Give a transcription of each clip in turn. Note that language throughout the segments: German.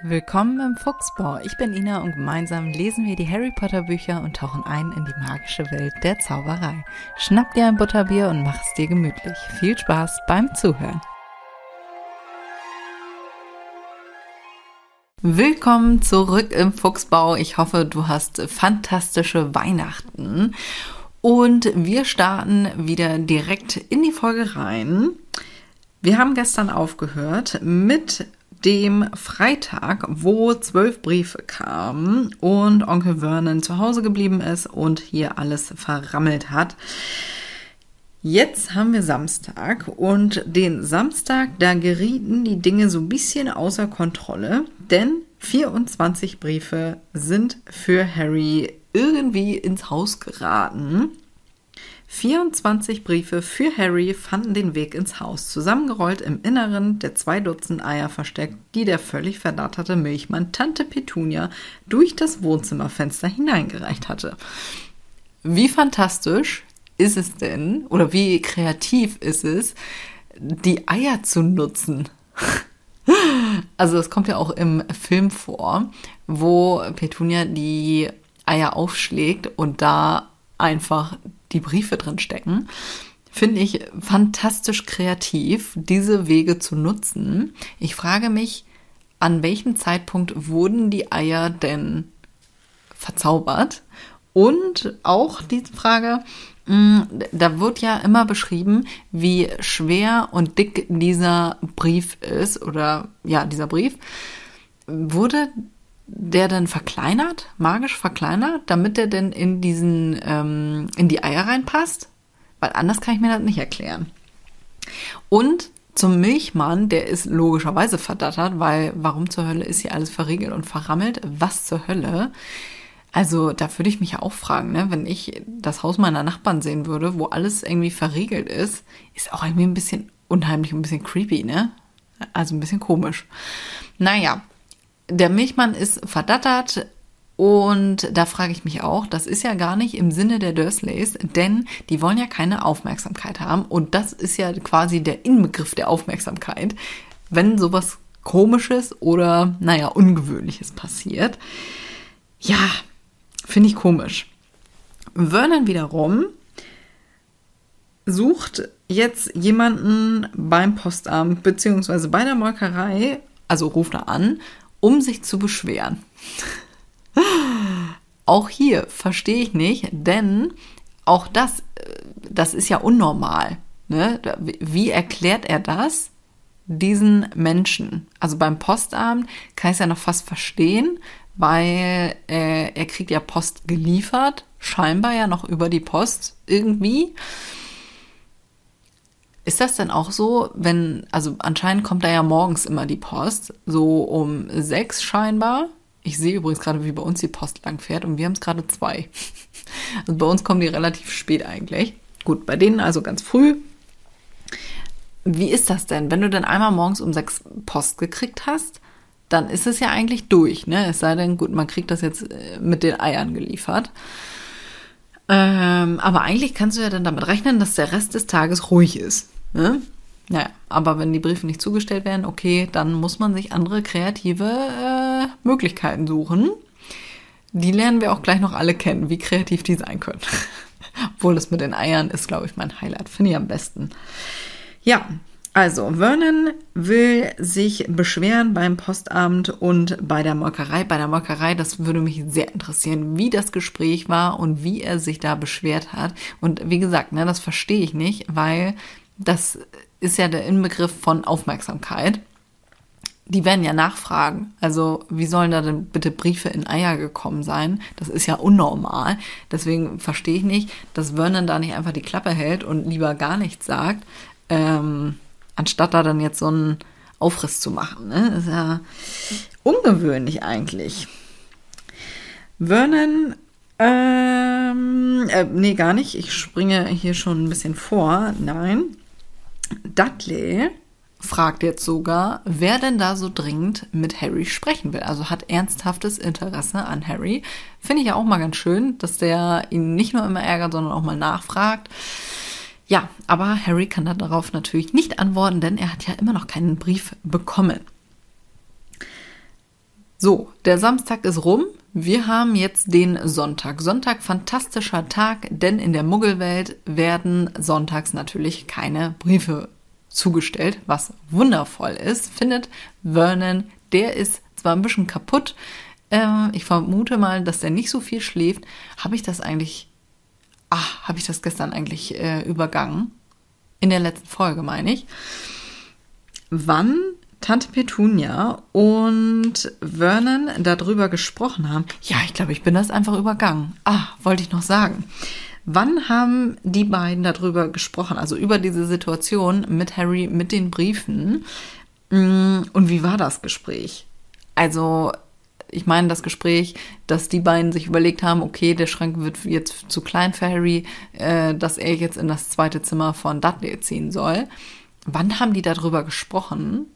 Willkommen im Fuchsbau. Ich bin Ina und gemeinsam lesen wir die Harry Potter Bücher und tauchen ein in die magische Welt der Zauberei. Schnapp dir ein Butterbier und mach es dir gemütlich. Viel Spaß beim Zuhören. Willkommen zurück im Fuchsbau. Ich hoffe, du hast fantastische Weihnachten. Und wir starten wieder direkt in die Folge rein. Wir haben gestern aufgehört mit dem Freitag, wo zwölf Briefe kamen und Onkel Vernon zu Hause geblieben ist und hier alles verrammelt hat. Jetzt haben wir Samstag und den Samstag, da gerieten die Dinge so ein bisschen außer Kontrolle, denn 24 Briefe sind für Harry irgendwie ins Haus geraten. 24 Briefe für Harry fanden den Weg ins Haus, zusammengerollt im Inneren der zwei Dutzend Eier versteckt, die der völlig verdatterte Milchmann Tante Petunia durch das Wohnzimmerfenster hineingereicht hatte. Wie fantastisch ist es denn, oder wie kreativ ist es, die Eier zu nutzen? Also das kommt ja auch im Film vor, wo Petunia die Eier aufschlägt und da einfach die Briefe drin stecken. Finde ich fantastisch kreativ, diese Wege zu nutzen. Ich frage mich, an welchem Zeitpunkt wurden die Eier denn verzaubert? Und auch die Frage, mm, da wird ja immer beschrieben, wie schwer und dick dieser Brief ist oder ja, dieser Brief. Wurde der dann verkleinert, magisch verkleinert, damit der denn in diesen, ähm, in die Eier reinpasst? Weil anders kann ich mir das nicht erklären. Und zum Milchmann, der ist logischerweise verdattert, weil warum zur Hölle ist hier alles verriegelt und verrammelt? Was zur Hölle? Also da würde ich mich ja auch fragen, ne? wenn ich das Haus meiner Nachbarn sehen würde, wo alles irgendwie verriegelt ist, ist auch irgendwie ein bisschen unheimlich, ein bisschen creepy, ne? Also ein bisschen komisch. Naja, der Milchmann ist verdattert und da frage ich mich auch, das ist ja gar nicht im Sinne der Dursleys, denn die wollen ja keine Aufmerksamkeit haben und das ist ja quasi der Inbegriff der Aufmerksamkeit, wenn sowas Komisches oder, naja, Ungewöhnliches passiert. Ja, finde ich komisch. Vernon wiederum sucht jetzt jemanden beim Postamt beziehungsweise bei der Molkerei, also ruft er an um sich zu beschweren. auch hier verstehe ich nicht, denn auch das, äh, das ist ja unnormal. Ne? Wie erklärt er das diesen Menschen? Also beim Postamt kann ich es ja noch fast verstehen, weil äh, er kriegt ja Post geliefert, scheinbar ja noch über die Post irgendwie. Ist das denn auch so, wenn, also anscheinend kommt da ja morgens immer die Post, so um sechs scheinbar. Ich sehe übrigens gerade, wie bei uns die Post lang fährt und wir haben es gerade zwei. Also bei uns kommen die relativ spät eigentlich. Gut, bei denen also ganz früh. Wie ist das denn, wenn du dann einmal morgens um sechs Post gekriegt hast? Dann ist es ja eigentlich durch, ne? Es sei denn, gut, man kriegt das jetzt äh, mit den Eiern geliefert. Ähm, aber eigentlich kannst du ja dann damit rechnen, dass der Rest des Tages ruhig ist. Ne? Naja, aber wenn die Briefe nicht zugestellt werden, okay, dann muss man sich andere kreative äh, Möglichkeiten suchen. Die lernen wir auch gleich noch alle kennen, wie kreativ die sein können. Obwohl das mit den Eiern ist, glaube ich, mein Highlight. Finde ich am besten. Ja, also, Vernon will sich beschweren beim Postamt und bei der Molkerei. Bei der Molkerei, das würde mich sehr interessieren, wie das Gespräch war und wie er sich da beschwert hat. Und wie gesagt, ne, das verstehe ich nicht, weil das ist ja der Inbegriff von Aufmerksamkeit. Die werden ja nachfragen. Also, wie sollen da denn bitte Briefe in Eier gekommen sein? Das ist ja unnormal. Deswegen verstehe ich nicht, dass Vernon da nicht einfach die Klappe hält und lieber gar nichts sagt, ähm, anstatt da dann jetzt so einen Aufriss zu machen. Ne? Ist ja ungewöhnlich eigentlich. Vernon ähm, äh, nee, gar nicht. Ich springe hier schon ein bisschen vor. Nein. Dudley fragt jetzt sogar, wer denn da so dringend mit Harry sprechen will. Also hat ernsthaftes Interesse an Harry. Finde ich ja auch mal ganz schön, dass der ihn nicht nur immer ärgert, sondern auch mal nachfragt. Ja, aber Harry kann darauf natürlich nicht antworten, denn er hat ja immer noch keinen Brief bekommen. So, der Samstag ist rum. Wir haben jetzt den Sonntag. Sonntag fantastischer Tag, denn in der Muggelwelt werden sonntags natürlich keine Briefe zugestellt, was wundervoll ist, findet Vernon. Der ist zwar ein bisschen kaputt. Äh, ich vermute mal, dass der nicht so viel schläft. Habe ich das eigentlich, ach, habe ich das gestern eigentlich äh, übergangen? In der letzten Folge, meine ich. Wann Tante Petunia und Vernon darüber gesprochen haben. Ja, ich glaube, ich bin das einfach übergangen. Ah, wollte ich noch sagen. Wann haben die beiden darüber gesprochen, also über diese Situation mit Harry, mit den Briefen? Mm, und wie war das Gespräch? Also, ich meine das Gespräch, dass die beiden sich überlegt haben, okay, der Schrank wird jetzt zu klein für Harry, äh, dass er jetzt in das zweite Zimmer von Dudley ziehen soll. Wann haben die darüber gesprochen?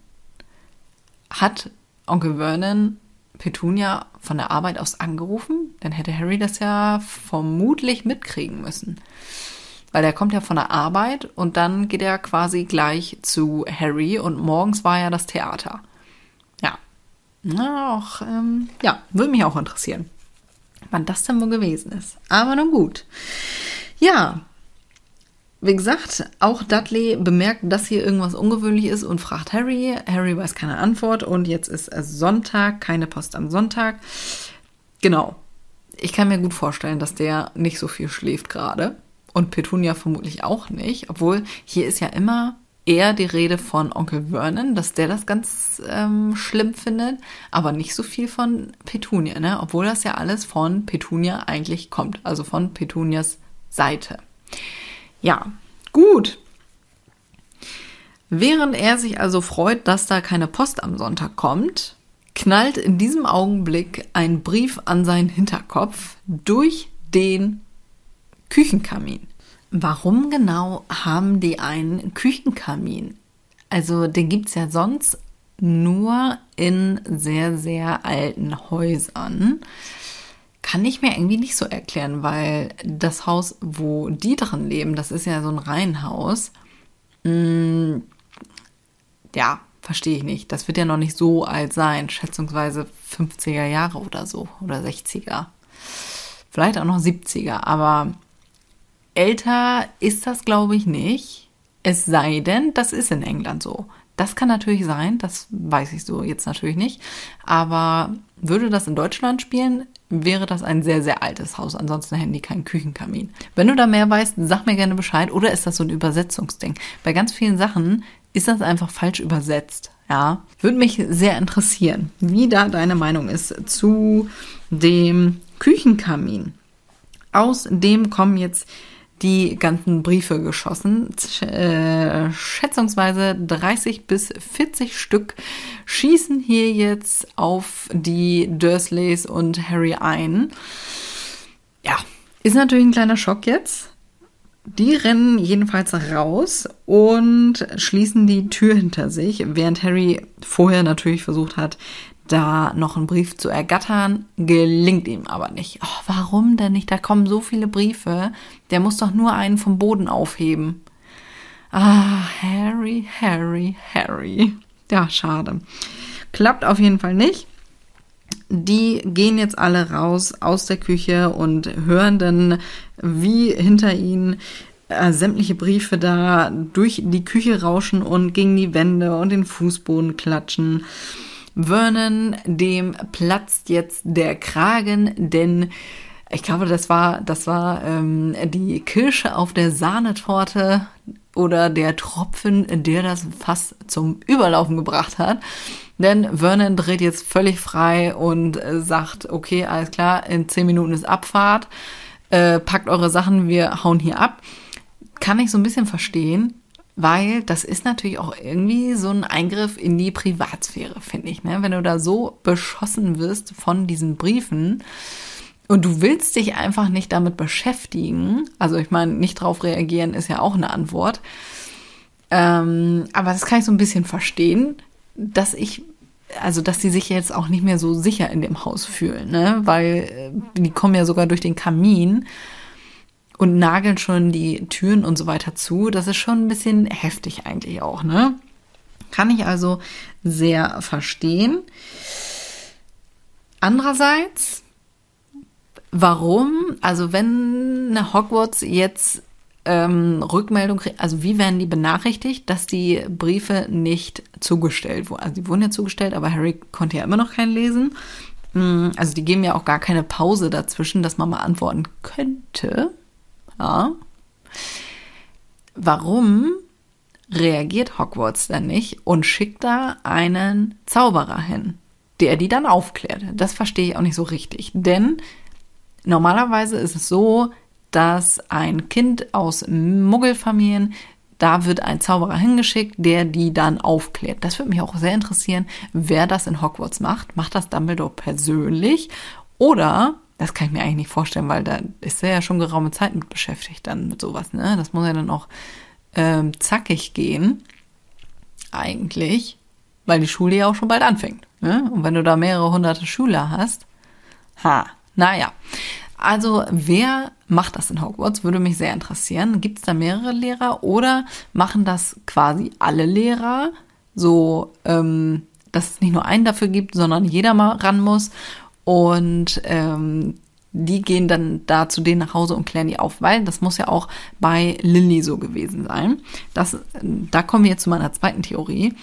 Hat Onkel Vernon Petunia von der Arbeit aus angerufen, dann hätte Harry das ja vermutlich mitkriegen müssen. Weil er kommt ja von der Arbeit und dann geht er quasi gleich zu Harry und morgens war ja das Theater. Ja. Na, auch, ähm, ja, würde mich auch interessieren, wann das denn wohl gewesen ist. Aber nun gut. Ja, wie gesagt, auch Dudley bemerkt, dass hier irgendwas ungewöhnlich ist und fragt Harry. Harry weiß keine Antwort und jetzt ist es Sonntag, keine Post am Sonntag. Genau. Ich kann mir gut vorstellen, dass der nicht so viel schläft gerade. Und Petunia vermutlich auch nicht. Obwohl hier ist ja immer eher die Rede von Onkel Vernon, dass der das ganz ähm, schlimm findet, aber nicht so viel von Petunia, ne? Obwohl das ja alles von Petunia eigentlich kommt, also von Petunias Seite. Ja, gut. Während er sich also freut, dass da keine Post am Sonntag kommt, knallt in diesem Augenblick ein Brief an seinen Hinterkopf durch den Küchenkamin. Warum genau haben die einen Küchenkamin? Also den gibt es ja sonst nur in sehr, sehr alten Häusern kann ich mir irgendwie nicht so erklären, weil das Haus, wo die drin leben, das ist ja so ein Reihenhaus. Mm, ja, verstehe ich nicht. Das wird ja noch nicht so alt sein, schätzungsweise 50er Jahre oder so oder 60er. Vielleicht auch noch 70er, aber älter ist das, glaube ich, nicht. Es sei denn, das ist in England so. Das kann natürlich sein, das weiß ich so jetzt natürlich nicht. Aber würde das in Deutschland spielen, wäre das ein sehr, sehr altes Haus. Ansonsten hätten die keinen Küchenkamin. Wenn du da mehr weißt, sag mir gerne Bescheid. Oder ist das so ein Übersetzungsding? Bei ganz vielen Sachen ist das einfach falsch übersetzt. Ja, würde mich sehr interessieren, wie da deine Meinung ist zu dem Küchenkamin. Aus dem kommen jetzt die ganzen Briefe geschossen. Äh, schätzungsweise 30 bis 40 Stück schießen hier jetzt auf die Dursleys und Harry ein. Ja, ist natürlich ein kleiner Schock jetzt. Die rennen jedenfalls raus und schließen die Tür hinter sich, während Harry vorher natürlich versucht hat, da noch einen Brief zu ergattern, gelingt ihm aber nicht. Oh, warum denn nicht? Da kommen so viele Briefe. Der muss doch nur einen vom Boden aufheben. Ah, Harry, Harry, Harry. Ja, schade. Klappt auf jeden Fall nicht. Die gehen jetzt alle raus aus der Küche und hören dann, wie hinter ihnen äh, sämtliche Briefe da durch die Küche rauschen und gegen die Wände und den Fußboden klatschen. Vernon, dem platzt jetzt der Kragen, denn ich glaube, das war, das war ähm, die Kirsche auf der Sahnetorte oder der Tropfen, der das fast zum Überlaufen gebracht hat. Denn Vernon dreht jetzt völlig frei und äh, sagt, okay, alles klar, in zehn Minuten ist Abfahrt, äh, packt eure Sachen, wir hauen hier ab. Kann ich so ein bisschen verstehen, weil das ist natürlich auch irgendwie so ein Eingriff in die Privatsphäre, finde ich. Ne? Wenn du da so beschossen wirst von diesen Briefen und du willst dich einfach nicht damit beschäftigen, also ich meine, nicht drauf reagieren ist ja auch eine Antwort, ähm, aber das kann ich so ein bisschen verstehen, dass ich also dass sie sich jetzt auch nicht mehr so sicher in dem Haus fühlen, ne? Weil äh, die kommen ja sogar durch den Kamin und nageln schon die Türen und so weiter zu. Das ist schon ein bisschen heftig eigentlich auch, ne? Kann ich also sehr verstehen. Andererseits, warum, also wenn eine Hogwarts jetzt ähm, Rückmeldung kriegt, also wie werden die benachrichtigt, dass die Briefe nicht zugestellt wurden? Also die wurden ja zugestellt, aber Harry konnte ja immer noch keinen lesen. Mm, also die geben ja auch gar keine Pause dazwischen, dass man mal antworten könnte. Ja. Warum reagiert Hogwarts dann nicht und schickt da einen Zauberer hin, der die dann aufklärt? Das verstehe ich auch nicht so richtig. Denn normalerweise ist es so, dass ein Kind aus Muggelfamilien da wird ein Zauberer hingeschickt, der die dann aufklärt. Das würde mich auch sehr interessieren, wer das in Hogwarts macht. Macht das Dumbledore persönlich oder das kann ich mir eigentlich nicht vorstellen, weil da ist er ja schon geraume Zeit mit beschäftigt dann mit sowas. Ne? Das muss ja dann auch ähm, zackig gehen, eigentlich, weil die Schule ja auch schon bald anfängt. Ne? Und wenn du da mehrere hunderte Schüler hast, ha, naja. Also wer macht das in Hogwarts? Würde mich sehr interessieren. Gibt es da mehrere Lehrer oder machen das quasi alle Lehrer? So, ähm, dass es nicht nur einen dafür gibt, sondern jeder mal ran muss. Und ähm, die gehen dann da zu denen nach Hause und klären die auf, weil das muss ja auch bei Lilly so gewesen sein. Das, da kommen wir jetzt zu meiner zweiten Theorie.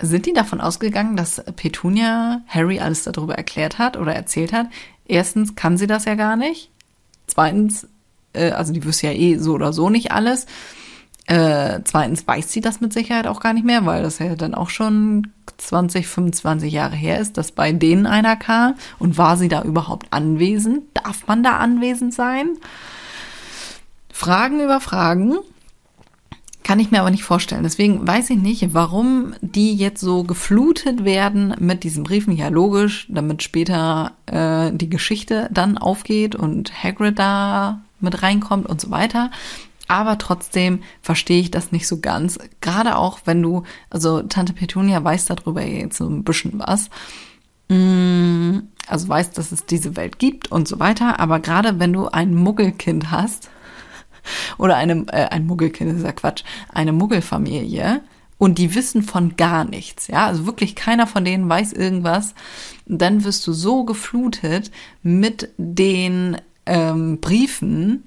Sind die davon ausgegangen, dass Petunia Harry alles darüber erklärt hat oder erzählt hat? Erstens kann sie das ja gar nicht. Zweitens, äh, also die wüsste ja eh so oder so nicht alles. Äh, zweitens weiß sie das mit Sicherheit auch gar nicht mehr, weil das ja dann auch schon 20, 25 Jahre her ist, dass bei denen einer kam. Und war sie da überhaupt anwesend? Darf man da anwesend sein? Fragen über Fragen. Kann ich mir aber nicht vorstellen. Deswegen weiß ich nicht, warum die jetzt so geflutet werden mit diesen Briefen. Ja, logisch, damit später äh, die Geschichte dann aufgeht und Hagrid da mit reinkommt und so weiter. Aber trotzdem verstehe ich das nicht so ganz. Gerade auch, wenn du, also Tante Petunia weiß darüber jetzt so ein bisschen was. Mm, also weiß, dass es diese Welt gibt und so weiter. Aber gerade wenn du ein Muggelkind hast, oder eine, äh, ein Muggelkind, das ist ja Quatsch, eine Muggelfamilie, und die wissen von gar nichts, ja, also wirklich keiner von denen weiß irgendwas, dann wirst du so geflutet mit den ähm, Briefen,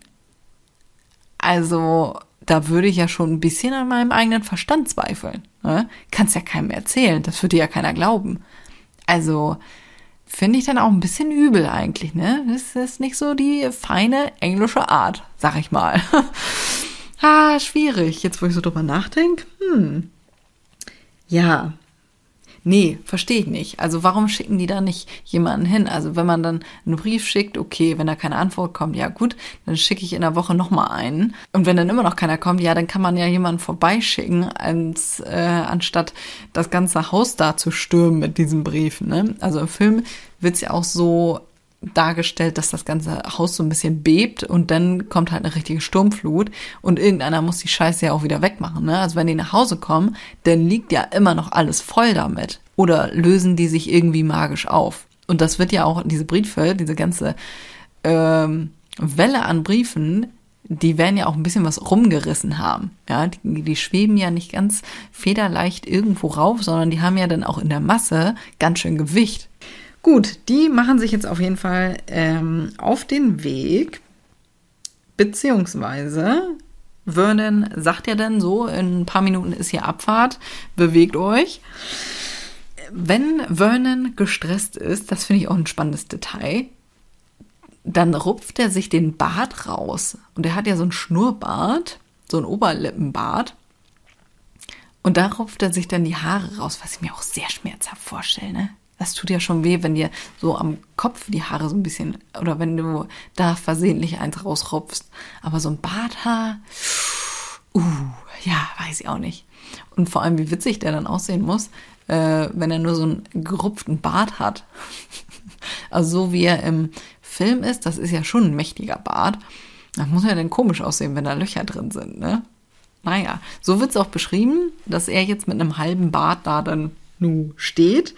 also da würde ich ja schon ein bisschen an meinem eigenen Verstand zweifeln. Ne? Kannst ja keinem erzählen, das würde ja keiner glauben. Also finde ich dann auch ein bisschen übel eigentlich, ne? Das ist nicht so die feine englische Art, sag ich mal. ah, schwierig. Jetzt, wo ich so drüber nachdenke, hm. Ja, Nee, verstehe ich nicht. Also warum schicken die da nicht jemanden hin? Also wenn man dann einen Brief schickt, okay, wenn da keine Antwort kommt, ja gut, dann schicke ich in der Woche nochmal einen. Und wenn dann immer noch keiner kommt, ja, dann kann man ja jemanden vorbeischicken, als äh, anstatt das ganze Haus da zu stürmen mit diesen Briefen. Ne? Also im Film wird's ja auch so dargestellt, dass das ganze Haus so ein bisschen bebt und dann kommt halt eine richtige Sturmflut und irgendeiner muss die Scheiße ja auch wieder wegmachen. Ne? Also wenn die nach Hause kommen, dann liegt ja immer noch alles voll damit. Oder lösen die sich irgendwie magisch auf. Und das wird ja auch, diese Briefe, diese ganze ähm, Welle an Briefen, die werden ja auch ein bisschen was rumgerissen haben. Ja, die, die schweben ja nicht ganz federleicht irgendwo rauf, sondern die haben ja dann auch in der Masse ganz schön Gewicht. Gut, die machen sich jetzt auf jeden Fall ähm, auf den Weg, beziehungsweise Vernon sagt ja dann so, in ein paar Minuten ist hier Abfahrt, bewegt euch. Wenn Vernon gestresst ist, das finde ich auch ein spannendes Detail, dann rupft er sich den Bart raus. Und er hat ja so ein Schnurrbart, so ein Oberlippenbart. Und da rupft er sich dann die Haare raus, was ich mir auch sehr schmerzhaft vorstelle. Ne? Das tut ja schon weh, wenn dir so am Kopf die Haare so ein bisschen, oder wenn du da versehentlich eins rausrupfst. Aber so ein Barthaar, uh, ja, weiß ich auch nicht. Und vor allem, wie witzig der dann aussehen muss, äh, wenn er nur so einen gerupften Bart hat. also so wie er im Film ist, das ist ja schon ein mächtiger Bart. Das muss ja dann komisch aussehen, wenn da Löcher drin sind, ne? Naja, so wird es auch beschrieben, dass er jetzt mit einem halben Bart da dann nu steht.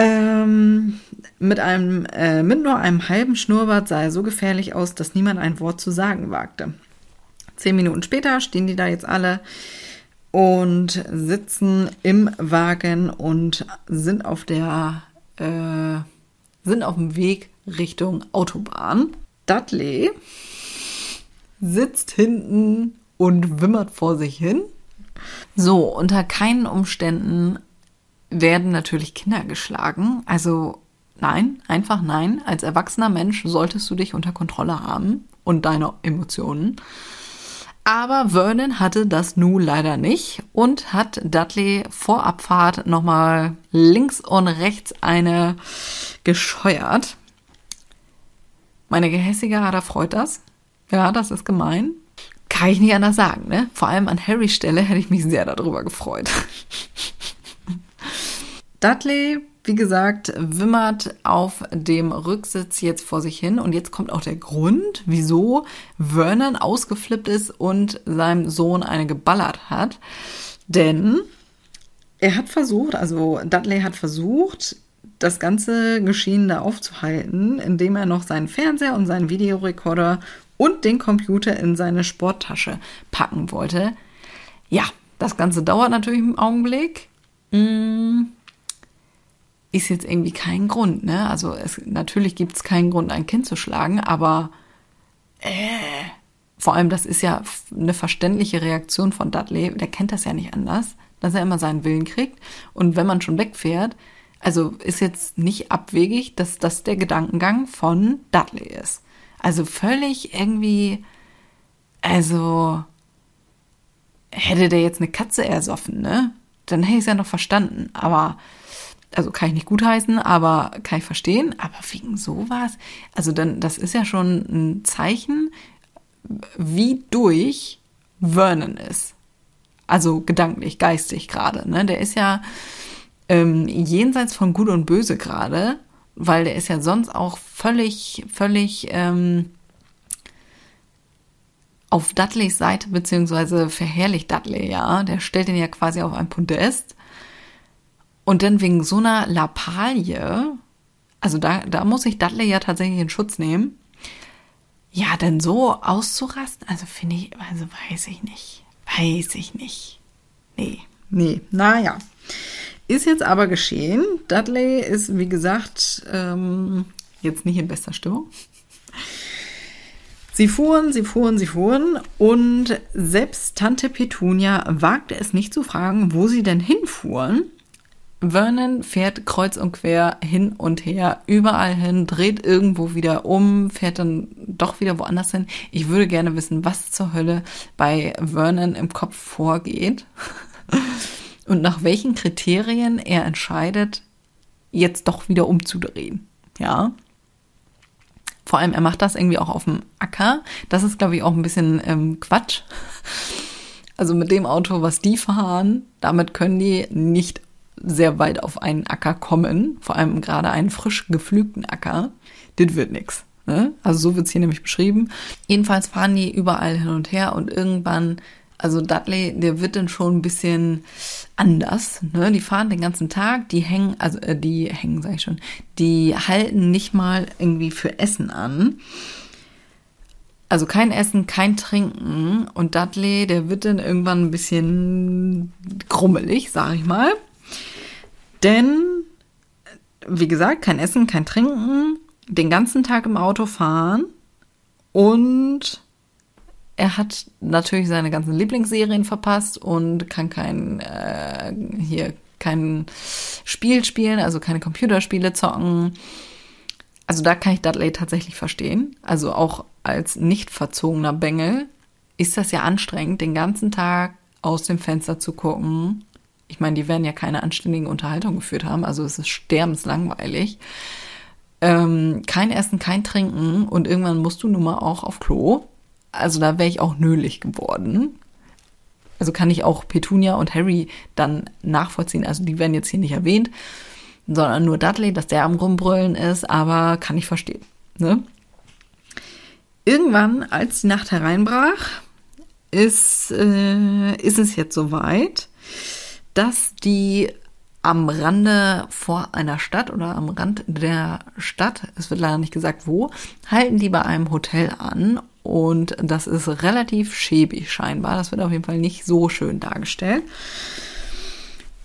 Ähm, mit, einem, äh, mit nur einem halben Schnurrbart sah er so gefährlich aus, dass niemand ein Wort zu sagen wagte. Zehn Minuten später stehen die da jetzt alle und sitzen im Wagen und sind auf der äh, sind auf dem Weg Richtung Autobahn. Dudley sitzt hinten und wimmert vor sich hin. So, unter keinen Umständen werden natürlich Kinder geschlagen. Also nein, einfach nein. Als erwachsener Mensch solltest du dich unter Kontrolle haben und deine Emotionen. Aber Vernon hatte das nun leider nicht und hat Dudley vor Abfahrt nochmal links und rechts eine gescheuert. Meine gehässige Ader freut das. Ja, das ist gemein. Kann ich nicht anders sagen, ne? Vor allem an Harrys Stelle hätte ich mich sehr darüber gefreut. Dudley, wie gesagt, wimmert auf dem Rücksitz jetzt vor sich hin. Und jetzt kommt auch der Grund, wieso Vernon ausgeflippt ist und seinem Sohn eine geballert hat. Denn er hat versucht, also Dudley hat versucht, das ganze Geschehen da aufzuhalten, indem er noch seinen Fernseher und seinen Videorekorder und den Computer in seine Sporttasche packen wollte. Ja, das Ganze dauert natürlich einen Augenblick. Hm, ist jetzt irgendwie kein Grund, ne? Also es, natürlich gibt es keinen Grund, ein Kind zu schlagen, aber äh, vor allem das ist ja eine verständliche Reaktion von Dudley. Der kennt das ja nicht anders, dass er immer seinen Willen kriegt. Und wenn man schon wegfährt, also ist jetzt nicht abwegig, dass das der Gedankengang von Dudley ist. Also völlig irgendwie, also hätte der jetzt eine Katze ersoffen, ne? Dann hätte ich es ja noch verstanden. Aber, also kann ich nicht gutheißen, aber kann ich verstehen. Aber wegen sowas, also dann, das ist ja schon ein Zeichen, wie durch Vernon ist. Also gedanklich, geistig gerade, ne? Der ist ja ähm, jenseits von Gut und Böse gerade weil der ist ja sonst auch völlig, völlig ähm, auf Dudleys Seite, beziehungsweise verherrlicht Dudley, ja. Der stellt ihn ja quasi auf ein Podest. Und dann wegen so einer Lappalie, also da, da muss ich Dudley ja tatsächlich in Schutz nehmen. Ja, denn so auszurasten, also finde ich, also weiß ich nicht. Weiß ich nicht. Nee, nee, naja. Ist jetzt aber geschehen. Dudley ist, wie gesagt, ähm, jetzt nicht in bester Stimmung. Sie fuhren, sie fuhren, sie fuhren und selbst Tante Petunia wagte es nicht zu fragen, wo sie denn hinfuhren. Vernon fährt kreuz und quer hin und her, überall hin, dreht irgendwo wieder um, fährt dann doch wieder woanders hin. Ich würde gerne wissen, was zur Hölle bei Vernon im Kopf vorgeht und nach welchen Kriterien er entscheidet, jetzt doch wieder umzudrehen. Ja. Vor allem, er macht das irgendwie auch auf dem Acker. Das ist, glaube ich, auch ein bisschen ähm, Quatsch. Also mit dem Auto, was die fahren, damit können die nicht sehr weit auf einen Acker kommen. Vor allem gerade einen frisch gepflügten Acker. Das wird nix. Ne? Also so wird es hier nämlich beschrieben. Jedenfalls fahren die überall hin und her und irgendwann also Dudley, der wird dann schon ein bisschen anders. Ne? Die fahren den ganzen Tag, die hängen, also äh, die hängen, sag ich schon, die halten nicht mal irgendwie für Essen an. Also kein Essen, kein Trinken. Und Dudley, der wird dann irgendwann ein bisschen grummelig, sag ich mal. Denn, wie gesagt, kein Essen, kein Trinken, den ganzen Tag im Auto fahren und er hat natürlich seine ganzen Lieblingsserien verpasst und kann kein äh, hier kein Spiel spielen, also keine Computerspiele zocken. Also da kann ich Dudley tatsächlich verstehen. Also auch als nicht verzogener Bengel ist das ja anstrengend, den ganzen Tag aus dem Fenster zu gucken. Ich meine, die werden ja keine anständige Unterhaltung geführt haben, also es ist sterbenslangweilig. Ähm, kein Essen, kein Trinken und irgendwann musst du nun mal auch auf Klo also da wäre ich auch nölig geworden. Also kann ich auch Petunia und Harry dann nachvollziehen. Also die werden jetzt hier nicht erwähnt, sondern nur Dudley, dass der am Rumbrüllen ist, aber kann ich verstehen. Ne? Irgendwann, als die Nacht hereinbrach, ist, äh, ist es jetzt soweit, dass die am Rande vor einer Stadt oder am Rand der Stadt, es wird leider nicht gesagt wo, halten die bei einem Hotel an und das ist relativ schäbig scheinbar. Das wird auf jeden Fall nicht so schön dargestellt.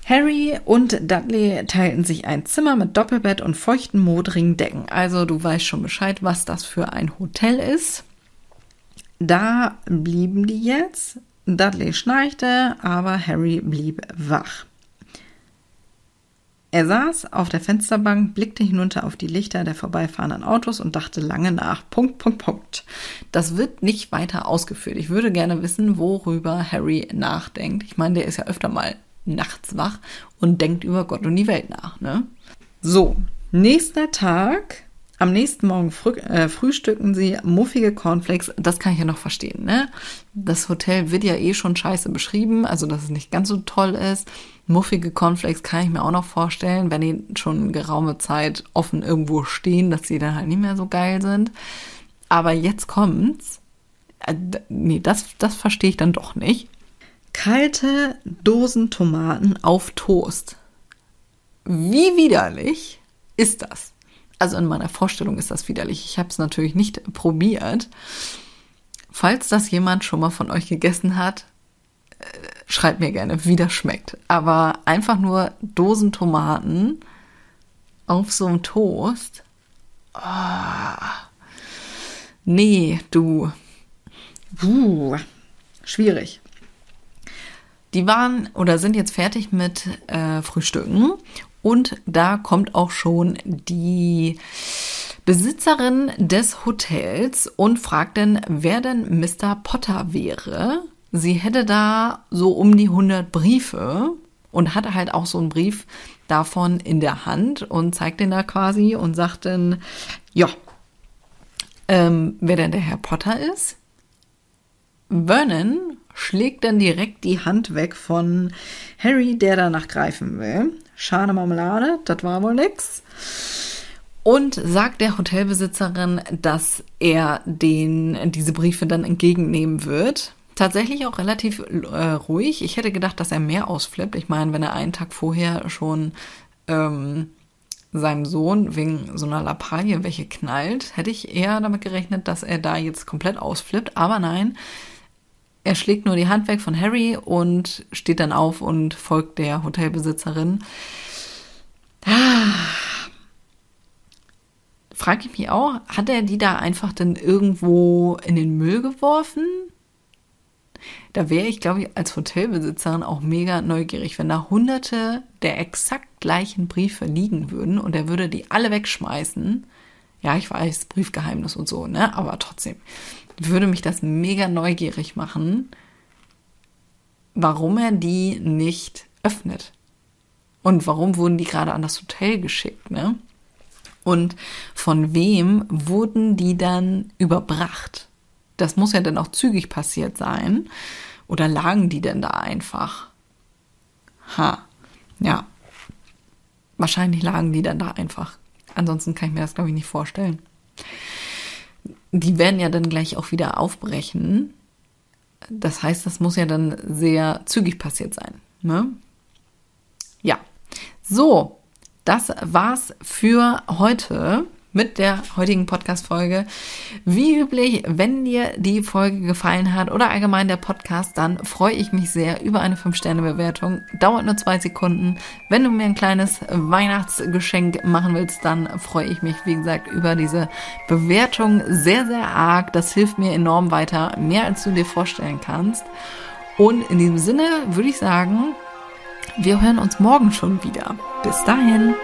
Harry und Dudley teilten sich ein Zimmer mit Doppelbett und feuchten, modrigen Decken. Also du weißt schon Bescheid, was das für ein Hotel ist. Da blieben die jetzt. Dudley schnarchte, aber Harry blieb wach. Er saß auf der Fensterbank, blickte hinunter auf die Lichter der vorbeifahrenden Autos und dachte lange nach. Punkt, Punkt, Punkt. Das wird nicht weiter ausgeführt. Ich würde gerne wissen, worüber Harry nachdenkt. Ich meine, der ist ja öfter mal nachts wach und denkt über Gott und die Welt nach. Ne? So, nächster Tag. Am nächsten Morgen früh, äh, frühstücken sie muffige Cornflakes. Das kann ich ja noch verstehen. Ne? Das Hotel wird ja eh schon scheiße beschrieben, also dass es nicht ganz so toll ist. Muffige Cornflakes kann ich mir auch noch vorstellen, wenn die schon geraume Zeit offen irgendwo stehen, dass sie dann halt nicht mehr so geil sind. Aber jetzt kommt's. Äh, nee, das, das verstehe ich dann doch nicht. Kalte Dosentomaten auf Toast. Wie widerlich ist das? Also in meiner Vorstellung ist das widerlich. Ich habe es natürlich nicht probiert. Falls das jemand schon mal von euch gegessen hat, äh, schreibt mir gerne, wie das schmeckt. Aber einfach nur Dosentomaten auf so einem Toast. Oh. Nee, du. Uh, schwierig. Die waren oder sind jetzt fertig mit äh, Frühstücken und da kommt auch schon die Besitzerin des Hotels und fragt dann, wer denn Mr. Potter wäre. Sie hätte da so um die 100 Briefe und hatte halt auch so einen Brief davon in der Hand und zeigt den da quasi und sagt dann, ja, ähm, wer denn der Herr Potter ist. Vernon schlägt dann direkt die Hand weg von Harry, der danach greifen will. Schade Marmelade, das war wohl nix. Und sagt der Hotelbesitzerin, dass er den, diese Briefe dann entgegennehmen wird. Tatsächlich auch relativ äh, ruhig. Ich hätte gedacht, dass er mehr ausflippt. Ich meine, wenn er einen Tag vorher schon ähm, seinem Sohn wegen so einer Lappalie welche knallt, hätte ich eher damit gerechnet, dass er da jetzt komplett ausflippt. Aber nein, er schlägt nur die Hand weg von Harry und steht dann auf und folgt der Hotelbesitzerin. Ah. Frag ich mich auch, hat er die da einfach dann irgendwo in den Müll geworfen? Da wäre ich, glaube ich, als Hotelbesitzerin auch mega neugierig, wenn da hunderte der exakt gleichen Briefe liegen würden und er würde die alle wegschmeißen. Ja, ich weiß, Briefgeheimnis und so, ne? Aber trotzdem würde mich das mega neugierig machen, warum er die nicht öffnet. Und warum wurden die gerade an das Hotel geschickt, ne? Und von wem wurden die dann überbracht? Das muss ja dann auch zügig passiert sein. Oder lagen die denn da einfach? Ha, ja. Wahrscheinlich lagen die dann da einfach. Ansonsten kann ich mir das, glaube ich, nicht vorstellen die werden ja dann gleich auch wieder aufbrechen. Das heißt, das muss ja dann sehr zügig passiert sein. Ne? Ja, so, das war's für heute mit der heutigen Podcast-Folge. Wie üblich, wenn dir die Folge gefallen hat oder allgemein der Podcast, dann freue ich mich sehr über eine 5-Sterne-Bewertung. Dauert nur zwei Sekunden. Wenn du mir ein kleines Weihnachtsgeschenk machen willst, dann freue ich mich, wie gesagt, über diese Bewertung sehr, sehr arg. Das hilft mir enorm weiter, mehr als du dir vorstellen kannst. Und in diesem Sinne würde ich sagen, wir hören uns morgen schon wieder. Bis dahin.